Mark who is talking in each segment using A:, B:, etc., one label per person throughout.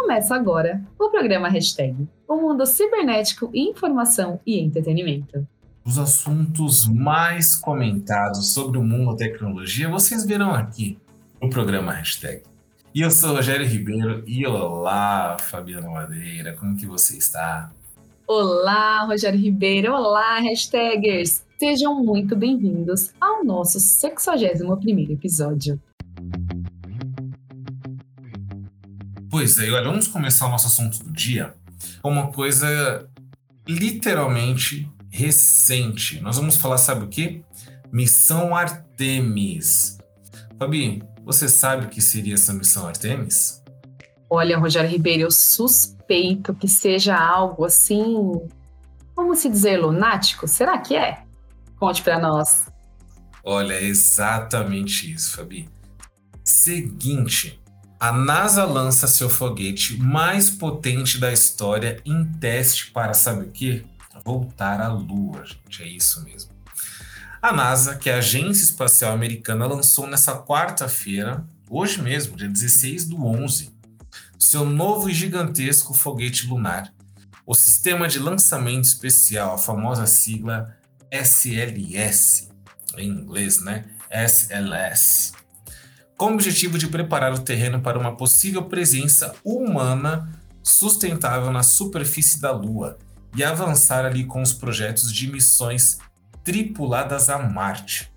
A: Começa agora o programa Hashtag, o mundo cibernético, informação e entretenimento.
B: Os assuntos mais comentados sobre o mundo da tecnologia vocês verão aqui no programa Hashtag. E eu sou Rogério Ribeiro e olá, Fabiana Madeira, como que você está?
A: Olá, Rogério Ribeiro, olá, hashtagers! Sejam muito bem-vindos ao nosso 61º episódio.
B: Pois é, olha, vamos começar o nosso assunto do dia com uma coisa literalmente recente. Nós vamos falar, sabe o quê? Missão Artemis. Fabi, você sabe o que seria essa missão Artemis?
A: Olha, Rogério Ribeiro, eu suspeito que seja algo assim. Como se dizer, lunático? Será que é? Conte para nós.
B: Olha, é exatamente isso, Fabi. Seguinte, a NASA lança seu foguete mais potente da história em teste para, sabe o quê? Voltar à Lua, gente. É isso mesmo. A NASA, que é a Agência Espacial Americana, lançou nessa quarta-feira, hoje mesmo, dia 16 do 11, seu novo e gigantesco foguete lunar, o Sistema de Lançamento Especial, a famosa sigla SLS, em inglês, né? SLS, com o objetivo de preparar o terreno para uma possível presença humana sustentável na superfície da Lua e avançar ali com os projetos de missões tripuladas a Marte.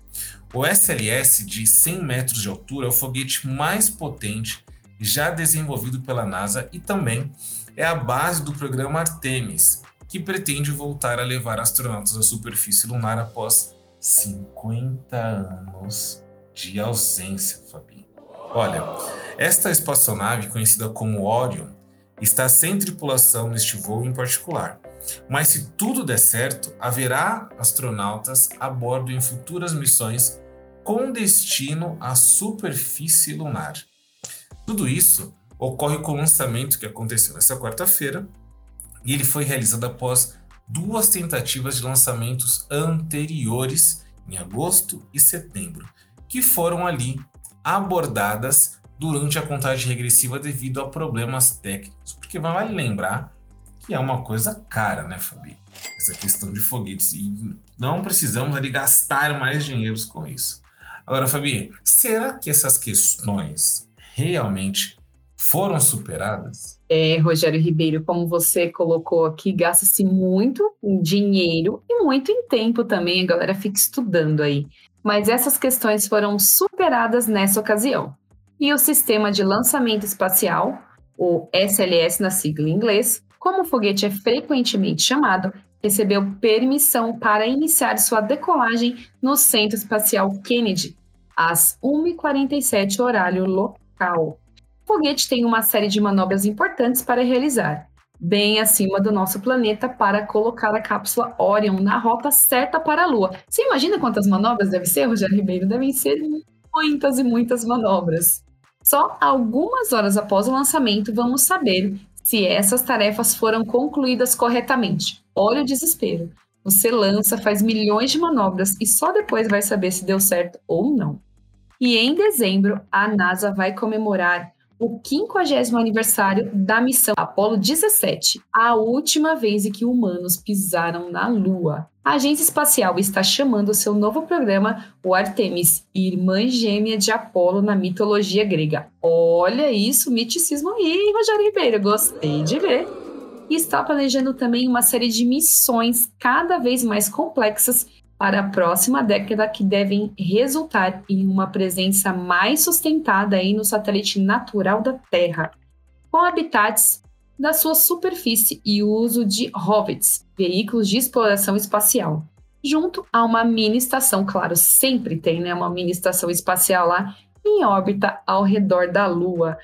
B: O SLS, de 100 metros de altura, é o foguete mais potente já desenvolvido pela NASA e também é a base do programa Artemis, que pretende voltar a levar astronautas à superfície lunar após 50 anos de ausência, Fabi. Olha, esta espaçonave, conhecida como Orion, está sem tripulação neste voo em particular mas se tudo der certo, haverá astronautas a bordo em futuras missões com destino à superfície lunar. Tudo isso ocorre com o lançamento que aconteceu nessa quarta-feira e ele foi realizado após duas tentativas de lançamentos anteriores, em agosto e setembro, que foram ali abordadas durante a contagem regressiva devido a problemas técnicos. Porque vale lembrar que é uma coisa cara, né, Fabi? Essa questão de foguetes. E não precisamos ali gastar mais dinheiro com isso. Agora, Fabi, será que essas questões realmente foram superadas?
A: É, Rogério Ribeiro, como você colocou aqui, gasta-se muito em dinheiro e muito em tempo também, a galera fica estudando aí. Mas essas questões foram superadas nessa ocasião. E o sistema de lançamento espacial, o SLS na sigla em inglês, como o foguete é frequentemente chamado, recebeu permissão para iniciar sua decolagem no Centro Espacial Kennedy, às 1h47 horário local. O foguete tem uma série de manobras importantes para realizar, bem acima do nosso planeta para colocar a cápsula Orion na rota certa para a Lua. Você imagina quantas manobras deve ser, Rogério Ribeiro? Devem ser muitas e muitas manobras. Só algumas horas após o lançamento vamos saber se essas tarefas foram concluídas corretamente. Olha o desespero. Você lança, faz milhões de manobras e só depois vai saber se deu certo ou não. E em dezembro, a NASA vai comemorar o 50 aniversário da missão Apollo 17, a última vez em que humanos pisaram na Lua. A agência espacial está chamando seu novo programa o Artemis, irmã gêmea de Apolo na mitologia grega. Olha isso, miticismo aí, Rogério Ribeiro, gostei de ver. E está planejando também uma série de missões cada vez mais complexas para a próxima década que devem resultar em uma presença mais sustentada aí no satélite natural da Terra, com habitats da sua superfície e o uso de ROVETs, veículos de exploração espacial, junto a uma mini estação, claro, sempre tem né, uma mini estação espacial lá em órbita ao redor da Lua,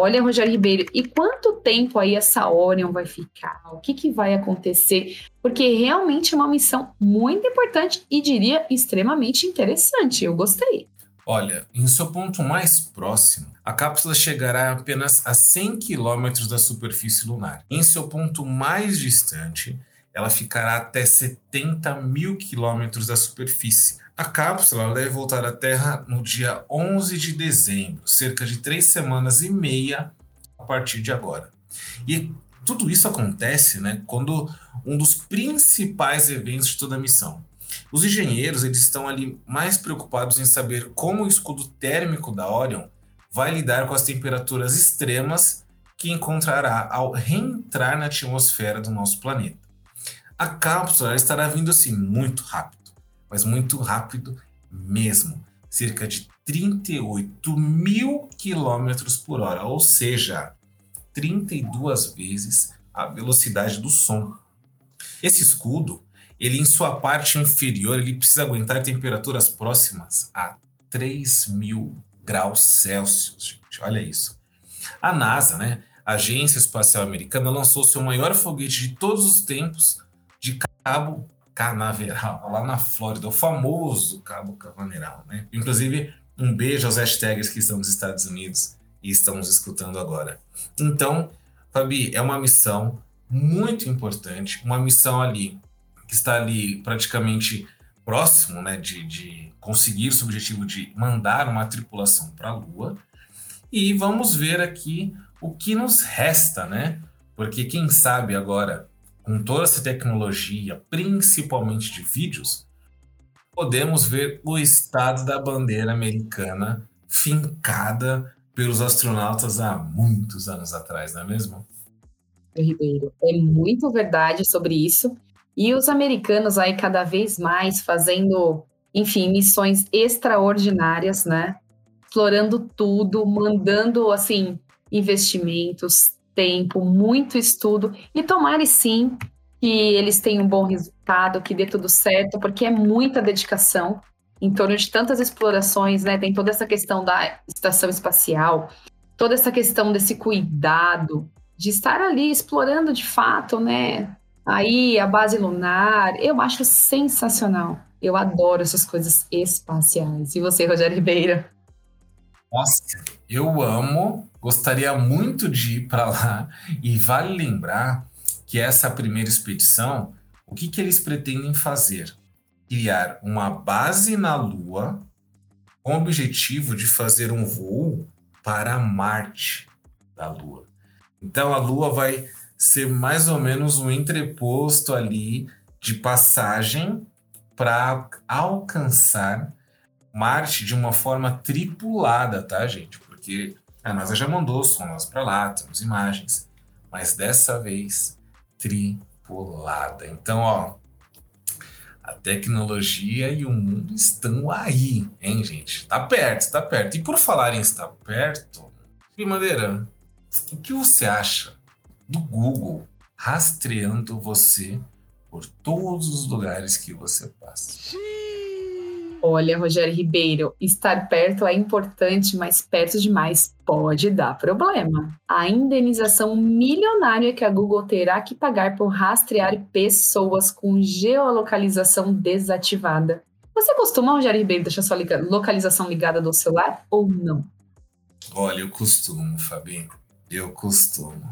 A: Olha, Rogério Ribeiro, e quanto tempo aí essa Orion vai ficar? O que, que vai acontecer? Porque realmente é uma missão muito importante e diria extremamente interessante. Eu gostei.
B: Olha, em seu ponto mais próximo, a cápsula chegará apenas a 100 quilômetros da superfície lunar. Em seu ponto mais distante, ela ficará até 70 mil quilômetros da superfície, a cápsula deve voltar à Terra no dia 11 de dezembro, cerca de três semanas e meia a partir de agora. E tudo isso acontece né, quando um dos principais eventos de toda a missão. Os engenheiros eles estão ali mais preocupados em saber como o escudo térmico da Orion vai lidar com as temperaturas extremas que encontrará ao reentrar na atmosfera do nosso planeta. A cápsula estará vindo assim muito rápido, mas muito rápido mesmo, cerca de 38 mil quilômetros por hora, ou seja, 32 vezes a velocidade do som. Esse escudo, ele em sua parte inferior, ele precisa aguentar temperaturas próximas a 3 mil graus Celsius. Gente, olha isso. A NASA, né, a Agência Espacial Americana, lançou seu maior foguete de todos os tempos de Cabo Canaveral, lá na Flórida, o famoso Cabo Canaveral. Né? Inclusive, um beijo aos hashtags que estão nos Estados Unidos e estão nos escutando agora. Então, Fabi, é uma missão muito importante, uma missão ali que está ali praticamente próximo né, de, de conseguir o objetivo de mandar uma tripulação para a Lua. E vamos ver aqui o que nos resta, né? Porque quem sabe agora, com toda essa tecnologia, principalmente de vídeos, podemos ver o estado da bandeira americana fincada pelos astronautas há muitos anos atrás, não é mesmo?
A: Ribeiro, é muito verdade sobre isso. E os americanos aí cada vez mais fazendo, enfim, missões extraordinárias, né? Explorando tudo, mandando assim investimentos, tempo, muito estudo e tomare sim que eles tenham um bom resultado, que dê tudo certo, porque é muita dedicação em torno de tantas explorações, né? Tem toda essa questão da estação espacial, toda essa questão desse cuidado de estar ali explorando de fato, né? Aí a base lunar, eu acho sensacional. Eu adoro essas coisas espaciais. E você, Rogério Ribeiro?
B: Nossa, eu amo, gostaria muito de ir para lá. E vale lembrar que essa primeira expedição, o que, que eles pretendem fazer? criar uma base na Lua com o objetivo de fazer um voo para Marte da Lua. Então a Lua vai ser mais ou menos um entreposto ali de passagem para alcançar Marte de uma forma tripulada, tá, gente? Porque a NASA já mandou sondas para lá, temos imagens, mas dessa vez tripulada. Então, ó, a tecnologia e o mundo estão aí, hein, gente? Está perto, está perto. E por falar em estar perto, Madeira, o que você acha do Google rastreando você por todos os lugares que você passa?
A: Olha, Rogério Ribeiro, estar perto é importante, mas perto demais pode dar problema. A indenização milionária que a Google terá que pagar por rastrear pessoas com geolocalização desativada. Você costuma, Rogério Ribeiro, deixar sua localização ligada do celular ou não?
B: Olha, eu costumo, Fabi. Eu costumo.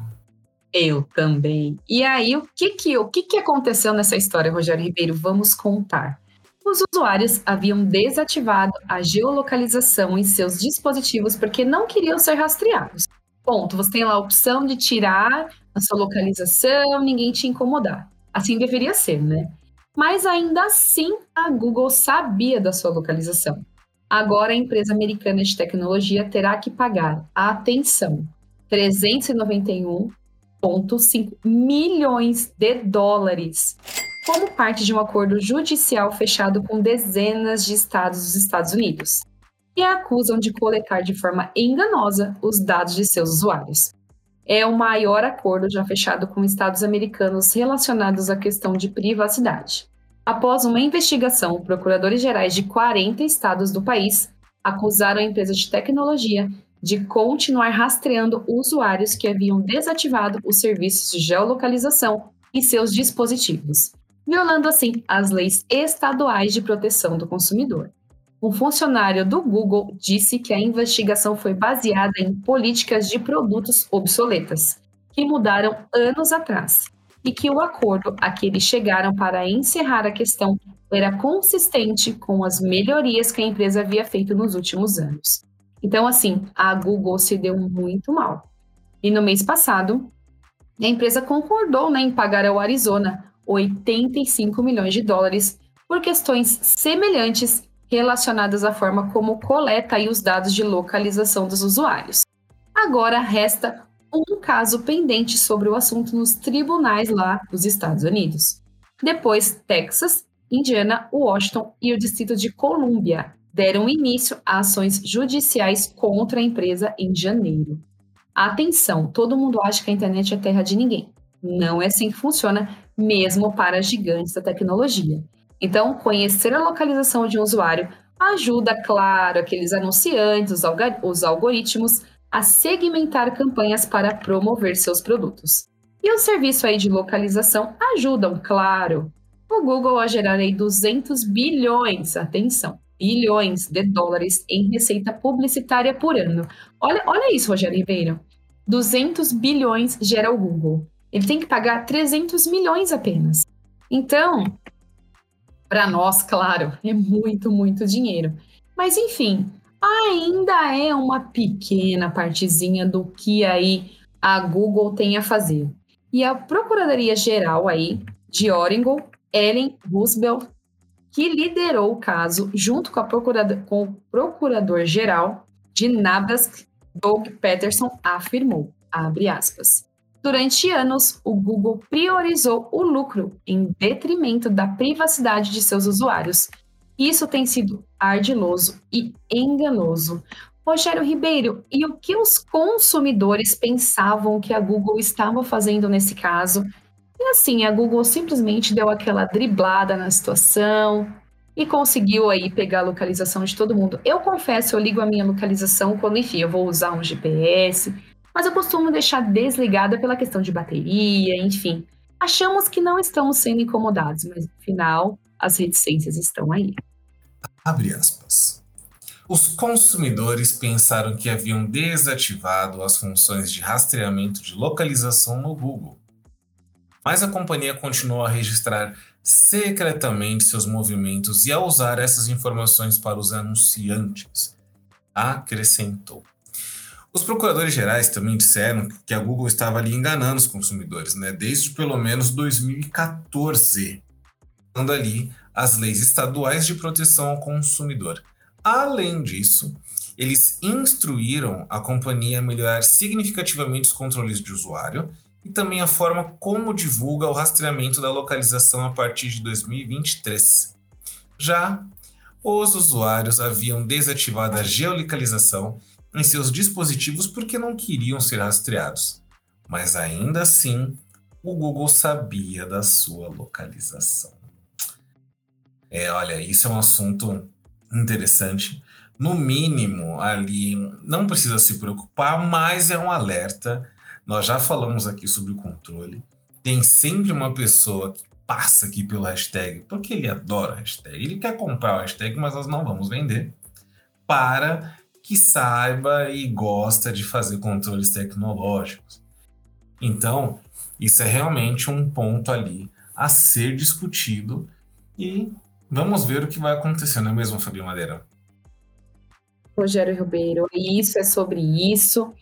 A: Eu também. E aí, o que que, o que que aconteceu nessa história, Rogério Ribeiro? Vamos contar os usuários haviam desativado a geolocalização em seus dispositivos porque não queriam ser rastreados. Ponto. Você tem lá a opção de tirar a sua localização, ninguém te incomodar. Assim deveria ser, né? Mas ainda assim, a Google sabia da sua localização. Agora a empresa americana de tecnologia terá que pagar, atenção, 391,5 milhões de dólares como parte de um acordo judicial fechado com dezenas de estados dos Estados Unidos, e a acusam de coletar de forma enganosa os dados de seus usuários. É o maior acordo já fechado com estados americanos relacionados à questão de privacidade. Após uma investigação, procuradores gerais de 40 estados do país acusaram a empresa de tecnologia de continuar rastreando usuários que haviam desativado os serviços de geolocalização em seus dispositivos violando assim as leis estaduais de proteção do consumidor. Um funcionário do Google disse que a investigação foi baseada em políticas de produtos obsoletas, que mudaram anos atrás, e que o acordo a que eles chegaram para encerrar a questão era consistente com as melhorias que a empresa havia feito nos últimos anos. Então, assim, a Google se deu muito mal. E no mês passado, a empresa concordou né, em pagar ao Arizona 85 milhões de dólares por questões semelhantes relacionadas à forma como coleta os dados de localização dos usuários. Agora resta um caso pendente sobre o assunto nos tribunais lá dos Estados Unidos. Depois, Texas, Indiana, Washington e o Distrito de Colômbia deram início a ações judiciais contra a empresa em janeiro. Atenção, todo mundo acha que a internet é terra de ninguém. Não é assim que funciona, mesmo para gigantes da tecnologia. Então, conhecer a localização de um usuário ajuda, claro, aqueles anunciantes, os, os algoritmos, a segmentar campanhas para promover seus produtos. E o serviço aí de localização ajudam, claro, o Google a gerar aí 200 bilhões, atenção, bilhões de dólares em receita publicitária por ano. Olha, olha isso, Rogério Ribeiro. 200 bilhões gera o Google. Ele tem que pagar 300 milhões apenas. Então, para nós, claro, é muito, muito dinheiro. Mas enfim, ainda é uma pequena partezinha do que aí a Google tem a fazer. E a Procuradoria Geral aí de Oregon, Ellen Roosevelt, que liderou o caso junto com, procurador, com o Procurador-Geral de Nebraska, Doug Peterson, afirmou, abre aspas, Durante anos, o Google priorizou o lucro em detrimento da privacidade de seus usuários. Isso tem sido ardiloso e enganoso. Rogério Ribeiro, e o que os consumidores pensavam que a Google estava fazendo nesse caso? E assim, a Google simplesmente deu aquela driblada na situação e conseguiu aí pegar a localização de todo mundo. Eu confesso, eu ligo a minha localização quando, enfim, eu vou usar um GPS, mas eu costumo deixar desligada pela questão de bateria, enfim. Achamos que não estamos sendo incomodados, mas no final as reticências estão aí.
B: Abre aspas. Os consumidores pensaram que haviam desativado as funções de rastreamento de localização no Google. Mas a companhia continuou a registrar secretamente seus movimentos e a usar essas informações para os anunciantes, acrescentou. Os procuradores gerais também disseram que a Google estava ali enganando os consumidores, né? Desde pelo menos 2014, quando ali as leis estaduais de proteção ao consumidor. Além disso, eles instruíram a companhia a melhorar significativamente os controles de usuário e também a forma como divulga o rastreamento da localização a partir de 2023. Já os usuários haviam desativado a geolocalização em seus dispositivos porque não queriam ser rastreados. Mas ainda assim, o Google sabia da sua localização. É, olha, isso é um assunto interessante. No mínimo, ali não precisa se preocupar, mas é um alerta. Nós já falamos aqui sobre o controle. Tem sempre uma pessoa que passa aqui pelo hashtag, porque ele adora hashtag. Ele quer comprar o hashtag, mas nós não vamos vender. Para que saiba e gosta de fazer controles tecnológicos. Então, isso é realmente um ponto ali a ser discutido e vamos ver o que vai acontecer, não é mesmo, Fabio Madeira?
A: Rogério Ribeiro, isso é sobre isso.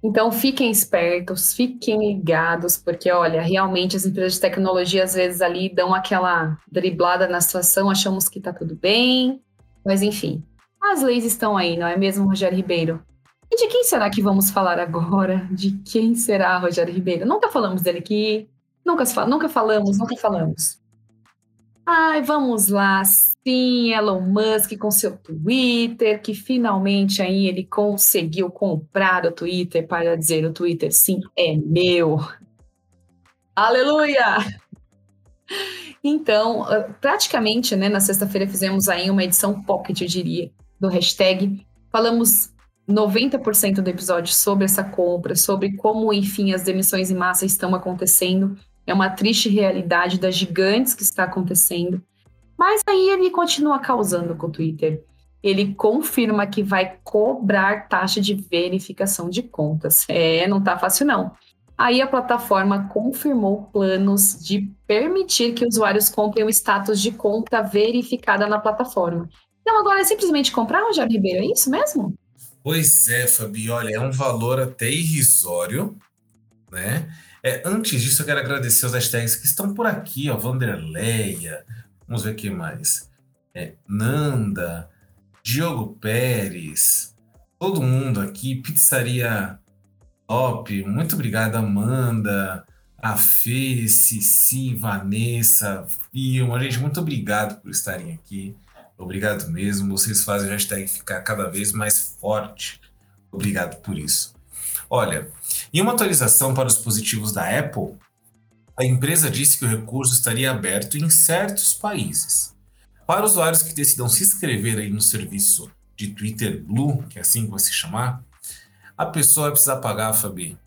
A: Então fiquem espertos, fiquem ligados, porque olha, realmente as empresas de tecnologia às vezes ali dão aquela driblada na situação, achamos que está tudo bem, mas enfim, as leis estão aí, não é mesmo, Rogério Ribeiro? E de quem será que vamos falar agora? De quem será Rogério Ribeiro? Nunca falamos dele aqui. Nunca, nunca falamos, nunca falamos. Ai, vamos lá. Sim, Elon Musk com seu Twitter, que finalmente aí ele conseguiu comprar o Twitter para dizer o Twitter sim é meu. Aleluia! Então, ah, praticamente, né, na sexta-feira fizemos aí uma edição pocket, eu diria, do hashtag. Falamos 90% do episódio sobre essa compra, sobre como, enfim, as demissões em massa estão acontecendo. É uma triste realidade das gigantes que está acontecendo. Mas aí ele continua causando com o Twitter. Ele confirma que vai cobrar taxa de verificação de contas. É, não tá fácil não. Aí a plataforma confirmou planos de permitir que usuários comprem o status de conta verificada na plataforma. Então agora é simplesmente comprar, Rogério Ribeiro, é isso mesmo?
B: Pois é, Fabi, olha, é um valor até irrisório, né? É, antes disso, eu quero agradecer os hashtags que estão por aqui, ó. Vanderleia, vamos ver o que mais. É, Nanda, Diogo Pérez, todo mundo aqui, Pizzaria Top, muito obrigado, Amanda, a Fê, Cici, Vanessa, Filma, gente, muito obrigado por estarem aqui. Obrigado mesmo, vocês fazem o hashtag ficar cada vez mais forte. Obrigado por isso. Olha, em uma atualização para os dispositivos da Apple, a empresa disse que o recurso estaria aberto em certos países. Para usuários que decidam se inscrever aí no serviço de Twitter Blue, que é assim que vai se chamar, a pessoa vai precisar pagar, Fabi,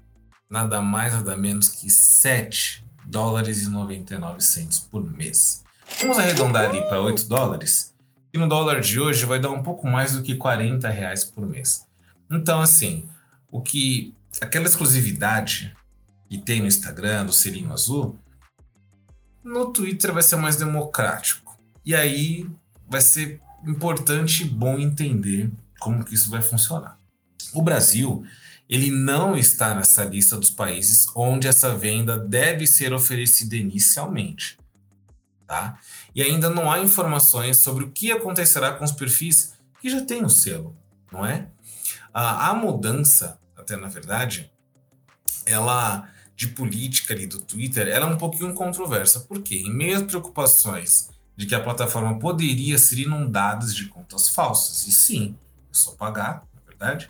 B: nada mais nada menos que 7 dólares e 99 centos por mês. Vamos arredondar ali para 8 dólares, e no dólar de hoje vai dar um pouco mais do que 40 reais por mês. Então, assim, o que aquela exclusividade que tem no Instagram, do selinho azul, no Twitter vai ser mais democrático. E aí vai ser importante e bom entender como que isso vai funcionar. O Brasil, ele não está nessa lista dos países onde essa venda deve ser oferecida inicialmente, tá? E ainda não há informações sobre o que acontecerá com os perfis que já têm o selo, não é? A, a mudança, até na verdade, ela de política ali do Twitter, ela é um pouquinho controversa. Por quê? Em meio às preocupações de que a plataforma poderia ser inundada de contas falsas, e sim, é só pagar, na verdade.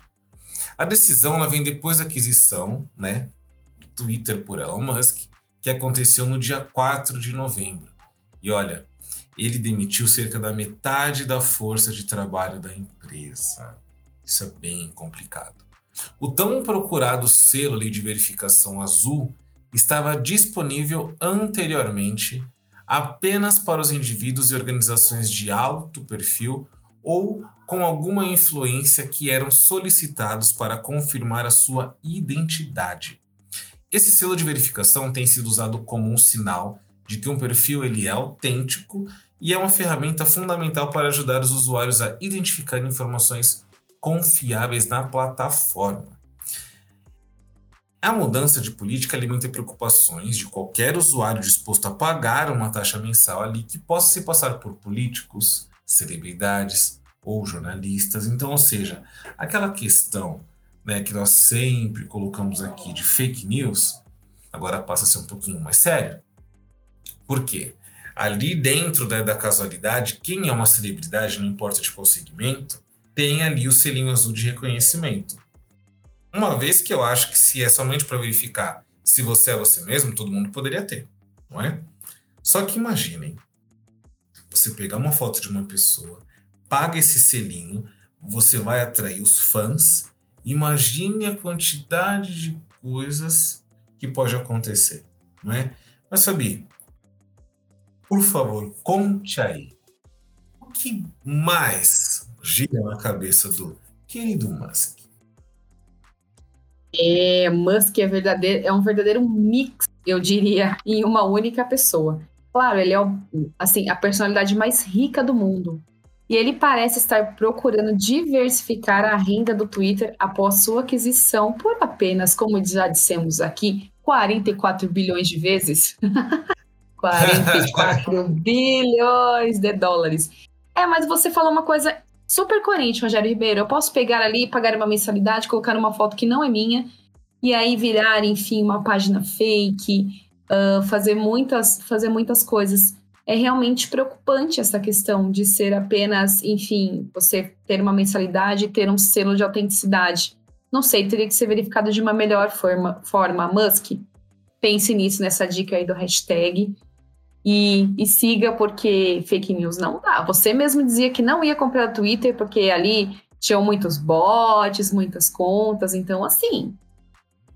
B: A decisão ela vem depois da aquisição, né, do Twitter por Elon Musk, que aconteceu no dia 4 de novembro. E olha, ele demitiu cerca da metade da força de trabalho da empresa. Isso é bem complicado. O tão procurado selo de verificação azul estava disponível anteriormente apenas para os indivíduos e organizações de alto perfil ou com alguma influência que eram solicitados para confirmar a sua identidade. Esse selo de verificação tem sido usado como um sinal de que um perfil ele é autêntico e é uma ferramenta fundamental para ajudar os usuários a identificar informações confiáveis na plataforma. A mudança de política alimenta preocupações de qualquer usuário disposto a pagar uma taxa mensal ali que possa se passar por políticos, celebridades ou jornalistas. Então, ou seja, aquela questão né, que nós sempre colocamos aqui de fake news, agora passa a ser um pouquinho mais sério. Por quê? Ali dentro da, da casualidade, quem é uma celebridade, não importa de qual segmento, tem ali o selinho azul de reconhecimento. Uma vez que eu acho que se é somente para verificar se você é você mesmo, todo mundo poderia ter, não é? Só que imaginem, você pegar uma foto de uma pessoa, paga esse selinho, você vai atrair os fãs, imagine a quantidade de coisas que pode acontecer, não é? Mas Fabi, por favor, conte aí. O que mais gira na cabeça do querido Musk?
A: É, Musk é, verdadeiro, é um verdadeiro mix, eu diria, em uma única pessoa. Claro, ele é assim, a personalidade mais rica do mundo. E ele parece estar procurando diversificar a renda do Twitter após sua aquisição por apenas, como já dissemos aqui, 44 bilhões de vezes. 44 bilhões de dólares. É, mas você falou uma coisa super coerente, Rogério Ribeiro. Eu posso pegar ali, pagar uma mensalidade, colocar uma foto que não é minha, e aí virar, enfim, uma página fake, uh, fazer, muitas, fazer muitas coisas. É realmente preocupante essa questão de ser apenas, enfim, você ter uma mensalidade e ter um selo de autenticidade. Não sei, teria que ser verificado de uma melhor forma. forma. Musk, pense nisso, nessa dica aí do hashtag e, e, siga porque fake news não dá. Você mesmo dizia que não ia comprar Twitter porque ali tinham muitos bots, muitas contas, então assim,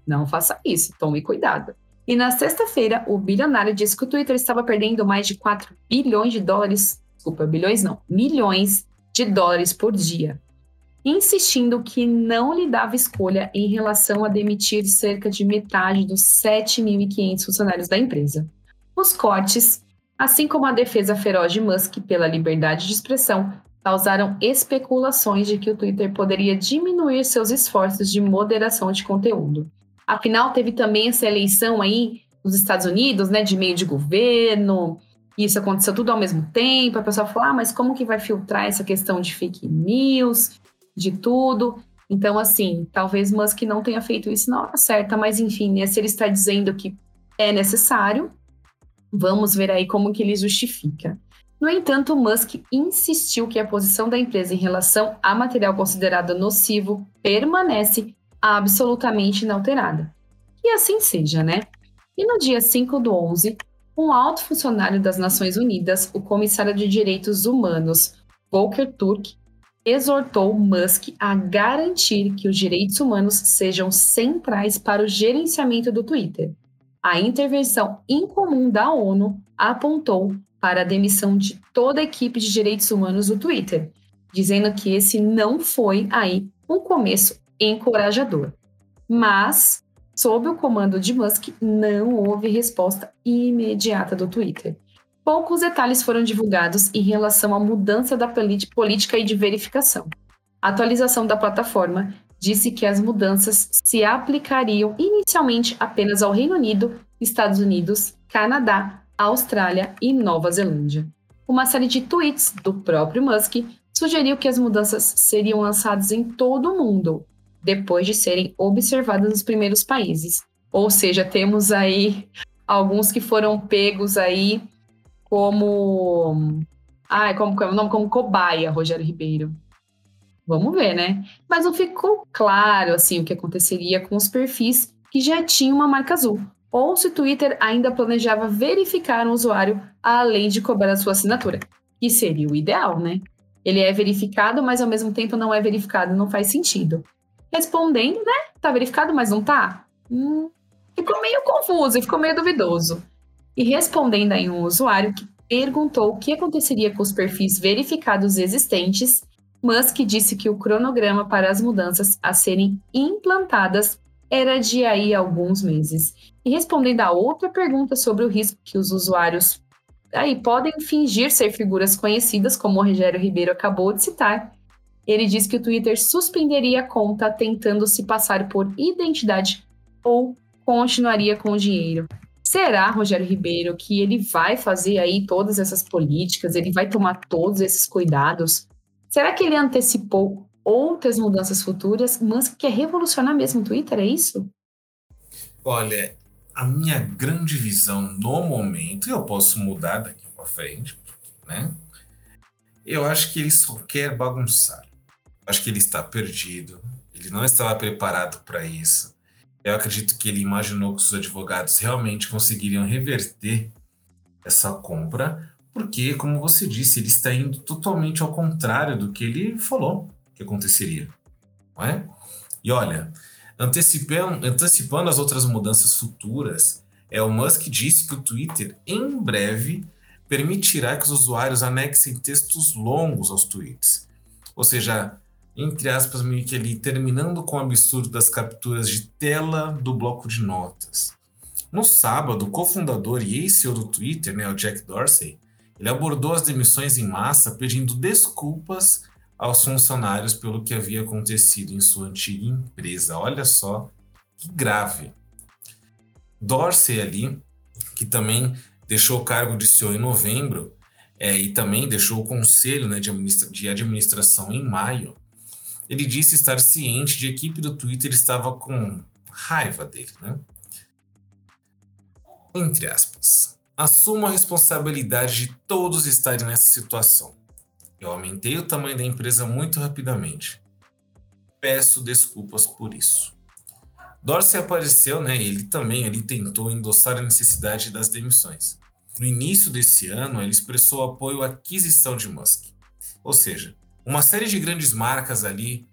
A: não faça isso, tome cuidado. E na sexta-feira, o bilionário disse que o Twitter estava perdendo mais de 4 bilhões de dólares, desculpa, bilhões não, milhões de dólares por dia, insistindo que não lhe dava escolha em relação a demitir cerca de metade dos 7.500 funcionários da empresa. Os cortes, assim como a defesa feroz de Musk pela liberdade de expressão, causaram especulações de que o Twitter poderia diminuir seus esforços de moderação de conteúdo. Afinal, teve também essa eleição aí nos Estados Unidos, né, de meio de governo, isso aconteceu tudo ao mesmo tempo, a pessoa falou, ah, mas como que vai filtrar essa questão de fake news, de tudo? Então, assim, talvez Musk não tenha feito isso na hora certa, mas enfim, né, se ele está dizendo que é necessário, vamos ver aí como que ele justifica. No entanto, Musk insistiu que a posição da empresa em relação a material considerado nocivo permanece absolutamente inalterada. E assim seja, né? E no dia 5 do 11, um alto funcionário das Nações Unidas, o comissário de Direitos Humanos, Volker Turk, exortou Musk a garantir que os direitos humanos sejam centrais para o gerenciamento do Twitter. A intervenção incomum da ONU apontou para a demissão de toda a equipe de direitos humanos do Twitter, dizendo que esse não foi aí um começo encorajador. Mas, sob o comando de Musk, não houve resposta imediata do Twitter. Poucos detalhes foram divulgados em relação à mudança da política e de verificação. A atualização da plataforma disse que as mudanças se aplicariam inicialmente apenas ao Reino Unido, Estados Unidos, Canadá, Austrália e Nova Zelândia. Uma série de tweets do próprio Musk sugeriu que as mudanças seriam lançadas em todo o mundo, depois de serem observadas nos primeiros países. Ou seja, temos aí alguns que foram pegos aí como. Ai, como, como, nome, como cobaia, Rogério Ribeiro. Vamos ver, né? Mas não ficou claro assim o que aconteceria com os perfis que já tinham uma marca azul, ou se o Twitter ainda planejava verificar um usuário além de cobrar a sua assinatura, que seria o ideal, né? Ele é verificado, mas ao mesmo tempo não é verificado, não faz sentido. Respondendo, né? Tá verificado, mas não tá? Hum, ficou meio confuso ficou meio duvidoso. E respondendo aí um usuário que perguntou o que aconteceria com os perfis verificados existentes Musk disse que o cronograma para as mudanças a serem implantadas era de aí alguns meses. E respondendo a outra pergunta sobre o risco que os usuários aí podem fingir ser figuras conhecidas, como o Rogério Ribeiro acabou de citar, ele disse que o Twitter suspenderia a conta tentando se passar por identidade ou continuaria com o dinheiro. Será, Rogério Ribeiro, que ele vai fazer aí todas essas políticas, ele vai tomar todos esses cuidados Será que ele antecipou outras mudanças futuras? Musk quer revolucionar mesmo o Twitter, é isso?
B: Olha, a minha grande visão no momento, e eu posso mudar daqui para frente, né? Eu acho que ele só quer bagunçar. Acho que ele está perdido. Ele não estava preparado para isso. Eu acredito que ele imaginou que os advogados realmente conseguiriam reverter essa compra, porque, como você disse, ele está indo totalmente ao contrário do que ele falou que aconteceria. Não é? E olha, antecipando, antecipando as outras mudanças futuras, Elon Musk disse que o Twitter, em breve, permitirá que os usuários anexem textos longos aos tweets. Ou seja, entre aspas, meio que ali, terminando com o absurdo das capturas de tela do bloco de notas. No sábado, o cofundador e ex-CEO do Twitter, né, o Jack Dorsey, ele abordou as demissões em massa pedindo desculpas aos funcionários pelo que havia acontecido em sua antiga empresa. Olha só que grave. Dorsey ali, que também deixou o cargo de CEO em novembro é, e também deixou o conselho né, de, administra de administração em maio, ele disse estar ciente de que a equipe do Twitter estava com raiva dele, né? Entre aspas. Assumo a responsabilidade de todos estarem nessa situação. Eu aumentei o tamanho da empresa muito rapidamente. Peço desculpas por isso. Dorsey apareceu, né? Ele também ele tentou endossar a necessidade das demissões. No início desse ano, ele expressou apoio à aquisição de Musk. Ou seja, uma série de grandes marcas ali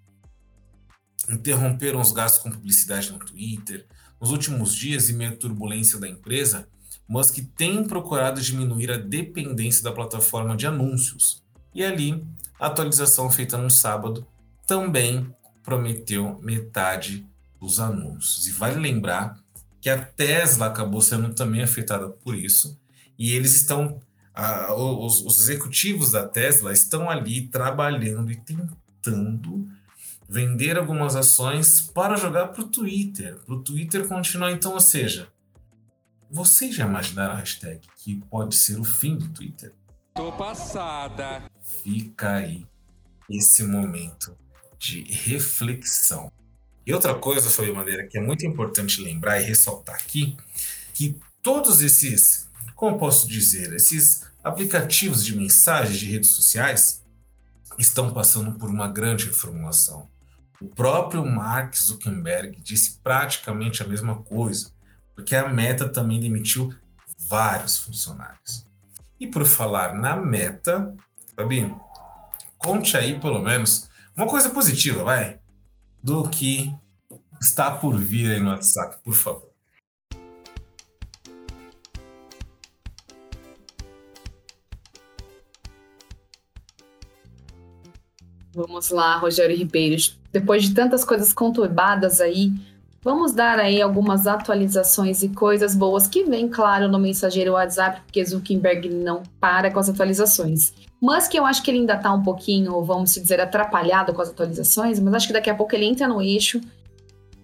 B: interromperam os gastos com publicidade no Twitter. Nos últimos dias, em meio à turbulência da empresa, Musk tem procurado diminuir a dependência da plataforma de anúncios. E ali, a atualização feita no sábado também prometeu metade dos anúncios. E vale lembrar que a Tesla acabou sendo também afetada por isso. E eles estão, os, os executivos da Tesla estão ali trabalhando e tentando vender algumas ações para jogar para o Twitter, para o Twitter continuar. Então, ou seja, vocês já imaginaram a hashtag que pode ser o fim do Twitter?
C: Tô passada.
B: Fica aí esse momento de reflexão. E outra coisa, Fabio Madeira, que é muito importante lembrar e ressaltar aqui, que todos esses, como posso dizer, esses aplicativos de mensagens de redes sociais estão passando por uma grande reformulação. O próprio Mark Zuckerberg disse praticamente a mesma coisa, porque a Meta também demitiu vários funcionários. E por falar na Meta, Fabinho, conte aí pelo menos uma coisa positiva, vai, do que está por vir aí no WhatsApp, por favor.
A: Vamos lá, Rogério Ribeiro. Depois de tantas coisas conturbadas aí, vamos dar aí algumas atualizações e coisas boas que vem, claro, no mensageiro WhatsApp, porque Zuckerberg não para com as atualizações. Mas que eu acho que ele ainda está um pouquinho, vamos dizer, atrapalhado com as atualizações, mas acho que daqui a pouco ele entra no eixo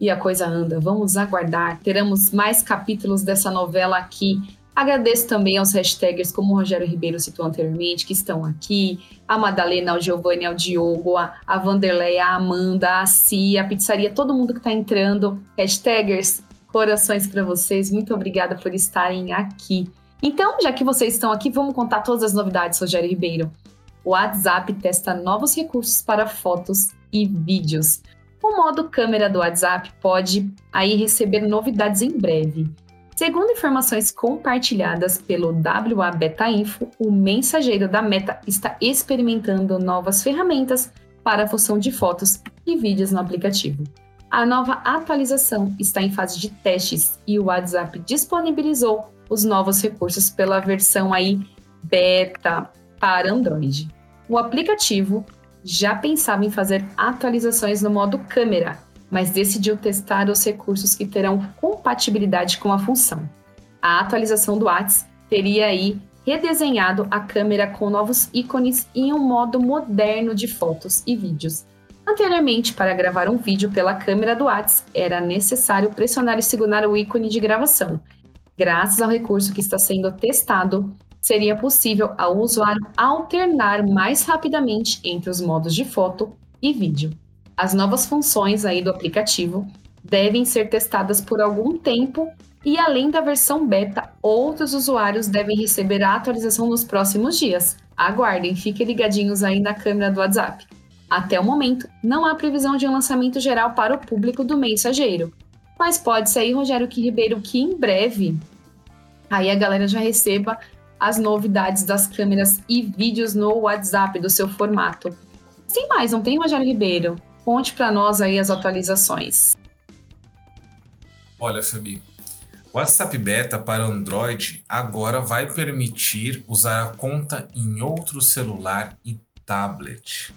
A: e a coisa anda. Vamos aguardar. Teremos mais capítulos dessa novela aqui Agradeço também aos hashtaggers, como o Rogério Ribeiro citou anteriormente, que estão aqui, a Madalena, o Giovanni, o Diogo, a, a Vanderlei, a Amanda, a Cia, a pizzaria, todo mundo que está entrando. Hashtaggers, corações para vocês, muito obrigada por estarem aqui. Então, já que vocês estão aqui, vamos contar todas as novidades, Rogério Ribeiro. O WhatsApp testa novos recursos para fotos e vídeos. O modo câmera do WhatsApp pode aí receber novidades em breve. Segundo informações compartilhadas pelo WA Beta Info, o mensageiro da Meta está experimentando novas ferramentas para a função de fotos e vídeos no aplicativo. A nova atualização está em fase de testes e o WhatsApp disponibilizou os novos recursos pela versão aí beta para Android. O aplicativo já pensava em fazer atualizações no modo câmera mas decidiu testar os recursos que terão compatibilidade com a função. A atualização do WhatsApp teria aí redesenhado a câmera com novos ícones em um modo moderno de fotos e vídeos. Anteriormente, para gravar um vídeo pela câmera do WhatsApp, era necessário pressionar e segurar o ícone de gravação. Graças ao recurso que está sendo testado, seria possível ao usuário alternar mais rapidamente entre os modos de foto e vídeo. As novas funções aí do aplicativo devem ser testadas por algum tempo e além da versão beta, outros usuários devem receber a atualização nos próximos dias. Aguardem, fiquem ligadinhos aí na câmera do WhatsApp. Até o momento, não há previsão de um lançamento geral para o público do mensageiro. Mas pode ser aí, Rogério que Ribeiro, que em breve aí a galera já receba as novidades das câmeras e vídeos no WhatsApp do seu formato. Sem mais, não tem, Rogério Ribeiro? Conte para nós aí as atualizações.
B: Olha, Fabi, o WhatsApp Beta para Android agora vai permitir usar a conta em outro celular e tablet.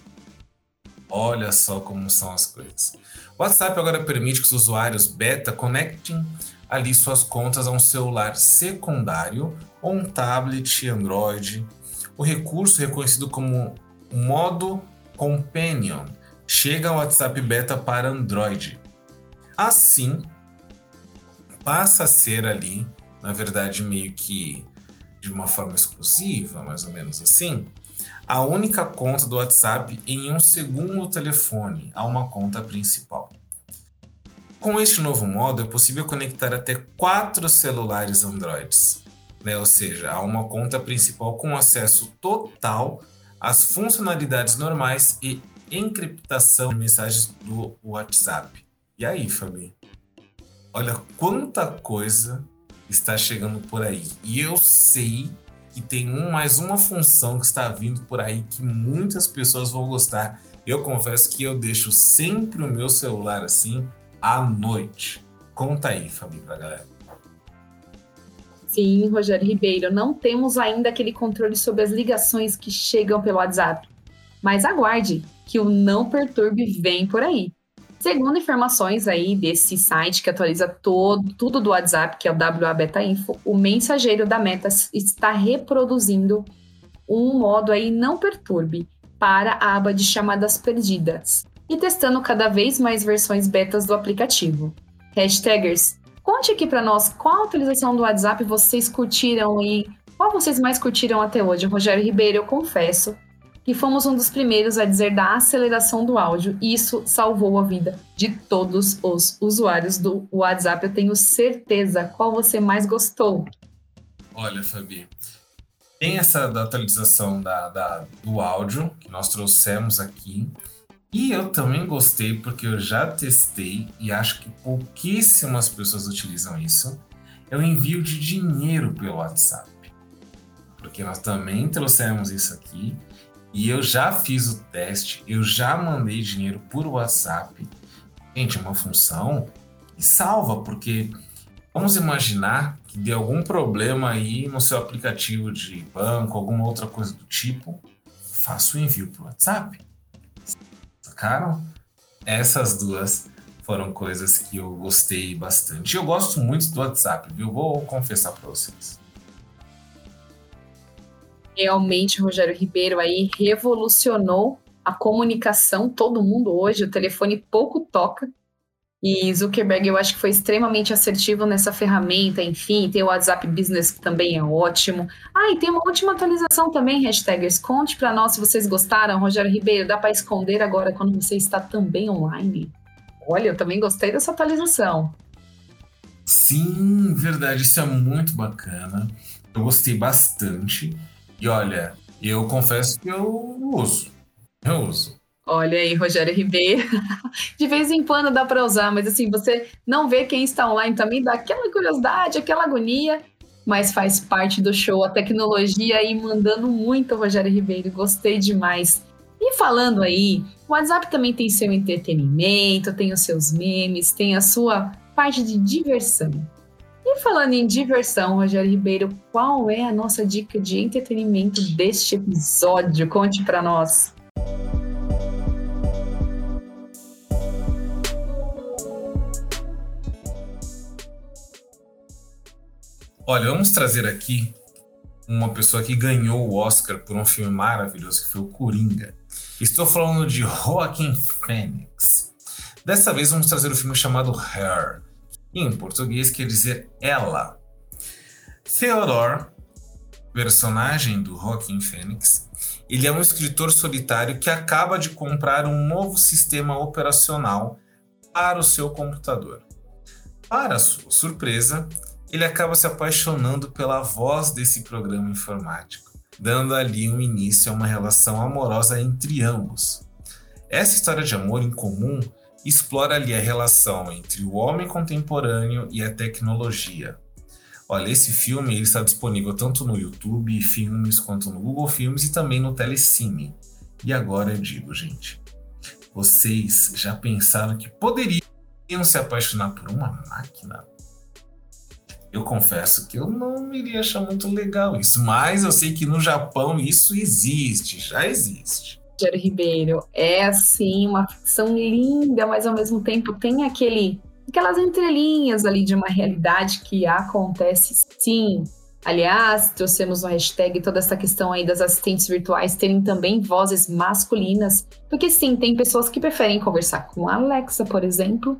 B: Olha só como são as coisas. O WhatsApp agora permite que os usuários beta conectem ali suas contas a um celular secundário ou um tablet Android. O recurso reconhecido como modo Companion chega o WhatsApp Beta para Android. Assim, passa a ser ali, na verdade, meio que de uma forma exclusiva, mais ou menos assim, a única conta do WhatsApp em um segundo telefone a uma conta principal. Com este novo modo, é possível conectar até quatro celulares Androids, né? ou seja, a uma conta principal com acesso total às funcionalidades normais e encriptação de mensagens do WhatsApp. E aí, Fabi? Olha quanta coisa está chegando por aí. E eu sei que tem um, mais uma função que está vindo por aí que muitas pessoas vão gostar. Eu confesso que eu deixo sempre o meu celular assim à noite. Conta aí, Fabi, pra galera.
A: Sim, Rogério Ribeiro, não temos ainda aquele controle sobre as ligações que chegam pelo WhatsApp. Mas aguarde, que o Não Perturbe vem por aí. Segundo informações aí desse site que atualiza todo, tudo do WhatsApp, que é o WA Beta Info, o mensageiro da Meta está reproduzindo um modo aí Não Perturbe para a aba de chamadas perdidas. e testando cada vez mais versões betas do aplicativo. Hashtaggers, conte aqui para nós qual atualização do WhatsApp vocês curtiram e qual vocês mais curtiram até hoje. Rogério Ribeiro, eu confesso que fomos um dos primeiros a dizer da aceleração do áudio e isso salvou a vida de todos os usuários do WhatsApp. Eu tenho certeza. Qual você mais gostou?
B: Olha, Fabi, tem essa da atualização da, da, do áudio que nós trouxemos aqui. E eu também gostei porque eu já testei e acho que pouquíssimas pessoas utilizam isso. É o envio de dinheiro pelo WhatsApp. Porque nós também trouxemos isso aqui e eu já fiz o teste, eu já mandei dinheiro por WhatsApp. Gente, é uma função que salva, porque vamos imaginar que dê algum problema aí no seu aplicativo de banco, alguma outra coisa do tipo, faça o envio por WhatsApp. Sacaram? Essas duas foram coisas que eu gostei bastante. Eu gosto muito do WhatsApp, viu? Vou confessar para vocês
A: realmente Rogério Ribeiro aí revolucionou a comunicação. Todo mundo hoje, o telefone pouco toca. E Zuckerberg, eu acho que foi extremamente assertivo nessa ferramenta. Enfim, tem o WhatsApp Business que também é ótimo. Ah, e tem uma última atualização também, hashtaggers. Conte para nós se vocês gostaram. Rogério Ribeiro, dá para esconder agora quando você está também online? Olha, eu também gostei dessa atualização.
B: Sim, verdade, isso é muito bacana. Eu gostei bastante. E olha, eu confesso que eu uso. Eu uso.
A: Olha aí, Rogério Ribeiro. De vez em quando dá para usar, mas assim, você não vê quem está online também, dá aquela curiosidade, aquela agonia, mas faz parte do show. A tecnologia aí mandando muito, Rogério Ribeiro. Gostei demais. E falando aí, o WhatsApp também tem seu entretenimento, tem os seus memes, tem a sua parte de diversão. E falando em diversão, Rogério Ribeiro, qual é a nossa dica de entretenimento deste episódio? Conte para nós.
B: Olha, vamos trazer aqui uma pessoa que ganhou o Oscar por um filme maravilhoso que foi o Coringa. Estou falando de Joaquim Phoenix. Dessa vez vamos trazer o um filme chamado Hair, em português quer dizer ela. Theodore, personagem do Joaquin Phoenix, ele é um escritor solitário que acaba de comprar um novo sistema operacional para o seu computador. Para sua surpresa, ele acaba se apaixonando pela voz desse programa informático, dando ali um início a uma relação amorosa entre ambos. Essa história de amor em comum explora ali a relação entre o homem contemporâneo e a tecnologia. Olha, esse filme ele está disponível tanto no YouTube Filmes quanto no Google Filmes e também no Telecine. E agora eu digo, gente, vocês já pensaram que poderiam se apaixonar por uma máquina? Eu confesso que eu não iria achar muito legal isso, mas eu sei que no Japão isso existe, já existe.
A: Rogério Ribeiro. É assim, uma ficção linda, mas ao mesmo tempo tem aquele aquelas entrelinhas ali de uma realidade que acontece sim. Aliás, trouxemos no hashtag toda essa questão aí das assistentes virtuais terem também vozes masculinas, porque sim, tem pessoas que preferem conversar com a Alexa, por exemplo.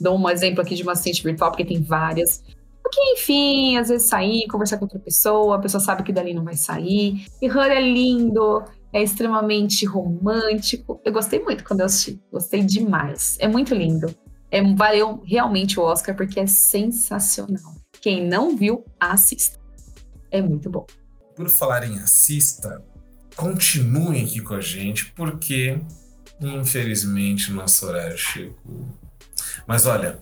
A: Dou um exemplo aqui de uma assistente virtual, porque tem várias. Porque, enfim, às vezes sair, conversar com outra pessoa, a pessoa sabe que dali não vai sair. E Her é lindo, é extremamente romântico. Eu gostei muito quando eu assisti, gostei demais. É muito lindo. É, valeu realmente o Oscar porque é sensacional. Quem não viu, assista. É muito bom.
B: Por falar em assista, continuem aqui com a gente, porque infelizmente nosso horário chegou. Mas olha,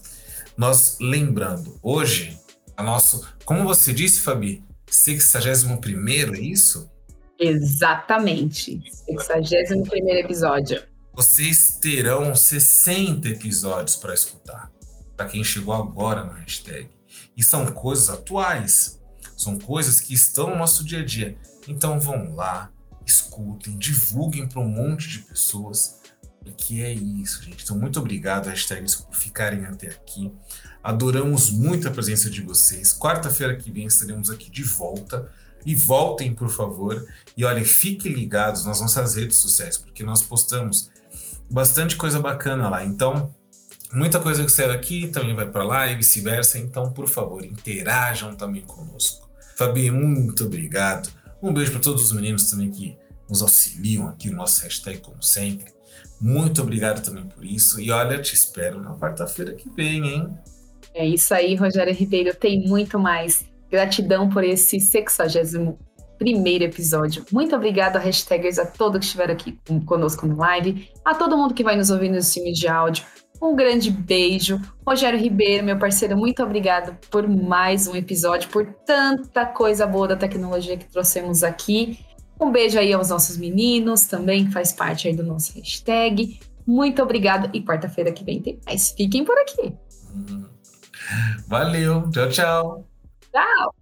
B: nós lembrando, hoje, a nosso, como você disse, Fabi, 61 é isso?
A: Exatamente. 61 episódio.
B: Vocês terão 60 episódios para escutar. Para quem chegou agora no hashtag. E são coisas atuais. São coisas que estão no nosso dia a dia. Então vão lá, escutem, divulguem para um monte de pessoas. Que é isso, gente. Então, muito obrigado, hashtags, por ficarem até aqui. Adoramos muito a presença de vocês. Quarta-feira que vem estaremos aqui de volta e voltem, por favor. E olha, fiquem ligados nas nossas redes sociais, porque nós postamos bastante coisa bacana lá. Então, muita coisa que saiu aqui também vai para lá e vice-versa. Então, por favor, interajam também conosco. Fabi, muito obrigado. Um beijo para todos os meninos também que nos auxiliam aqui no nosso hashtag, como sempre. Muito obrigado também por isso. E olha, te espero na quarta-feira que vem, hein?
A: É isso aí, Rogério Ribeiro. Tem muito mais. Gratidão por esse 61 primeiro episódio. Muito obrigado a hashtagers, a todos que estiveram aqui conosco no live, a todo mundo que vai nos ouvir no stream de áudio. Um grande beijo. Rogério Ribeiro, meu parceiro, muito obrigado por mais um episódio, por tanta coisa boa da tecnologia que trouxemos aqui. Um beijo aí aos nossos meninos também, que faz parte aí do nosso hashtag. Muito obrigado e quarta-feira que vem tem mais. Fiquem por aqui.
B: Valeu. Tchau, tchau.
A: Tchau.